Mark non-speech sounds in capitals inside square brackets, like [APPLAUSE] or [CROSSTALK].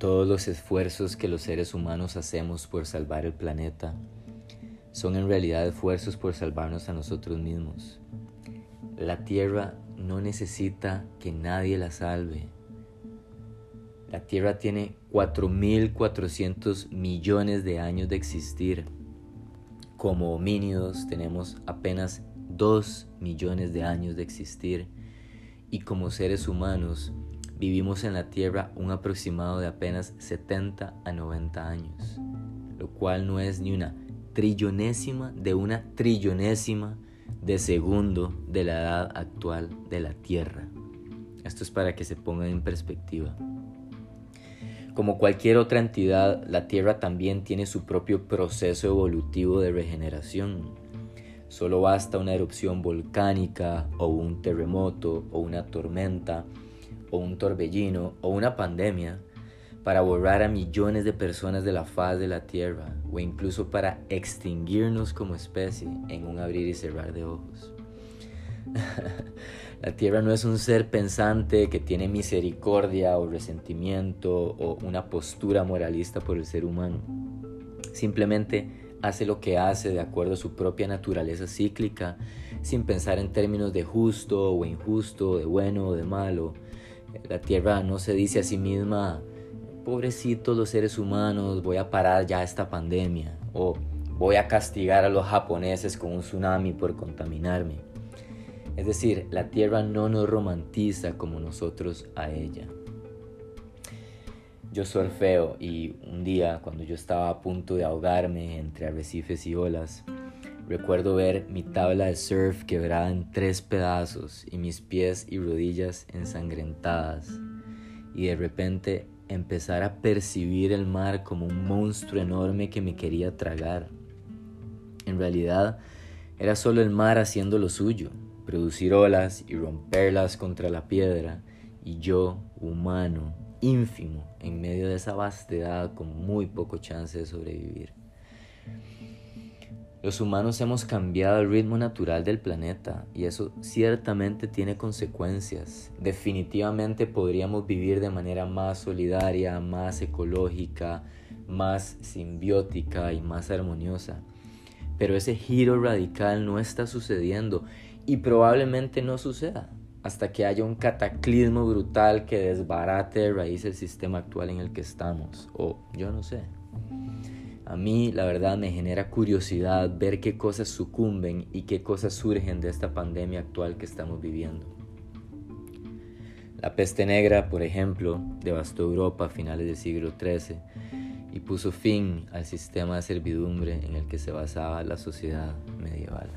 Todos los esfuerzos que los seres humanos hacemos por salvar el planeta son en realidad esfuerzos por salvarnos a nosotros mismos. La Tierra no necesita que nadie la salve. La Tierra tiene 4.400 millones de años de existir. Como homínidos tenemos apenas 2 millones de años de existir. Y como seres humanos vivimos en la Tierra un aproximado de apenas 70 a 90 años, lo cual no es ni una trillonésima de una trillonésima de segundo de la edad actual de la Tierra. Esto es para que se ponga en perspectiva. Como cualquier otra entidad, la Tierra también tiene su propio proceso evolutivo de regeneración. Solo basta una erupción volcánica o un terremoto o una tormenta o un torbellino o una pandemia para borrar a millones de personas de la faz de la Tierra o incluso para extinguirnos como especie en un abrir y cerrar de ojos. [LAUGHS] la Tierra no es un ser pensante que tiene misericordia o resentimiento o una postura moralista por el ser humano. Simplemente hace lo que hace de acuerdo a su propia naturaleza cíclica, sin pensar en términos de justo o injusto, de bueno o de malo. La Tierra no se dice a sí misma, pobrecitos los seres humanos, voy a parar ya esta pandemia o voy a castigar a los japoneses con un tsunami por contaminarme. Es decir, la Tierra no nos romantiza como nosotros a ella. Yo surfeo y un día cuando yo estaba a punto de ahogarme entre arrecifes y olas, recuerdo ver mi tabla de surf quebrada en tres pedazos y mis pies y rodillas ensangrentadas. Y de repente empezar a percibir el mar como un monstruo enorme que me quería tragar. En realidad, era solo el mar haciendo lo suyo, producir olas y romperlas contra la piedra, y yo, humano, ínfimo, en medio de esa vastedad con muy poco chance de sobrevivir. Los humanos hemos cambiado el ritmo natural del planeta y eso ciertamente tiene consecuencias. Definitivamente podríamos vivir de manera más solidaria, más ecológica, más simbiótica y más armoniosa. Pero ese giro radical no está sucediendo y probablemente no suceda hasta que haya un cataclismo brutal que desbarate de raíz el sistema actual en el que estamos. O yo no sé. A mí la verdad me genera curiosidad ver qué cosas sucumben y qué cosas surgen de esta pandemia actual que estamos viviendo. La peste negra, por ejemplo, devastó Europa a finales del siglo XIII y puso fin al sistema de servidumbre en el que se basaba la sociedad medieval.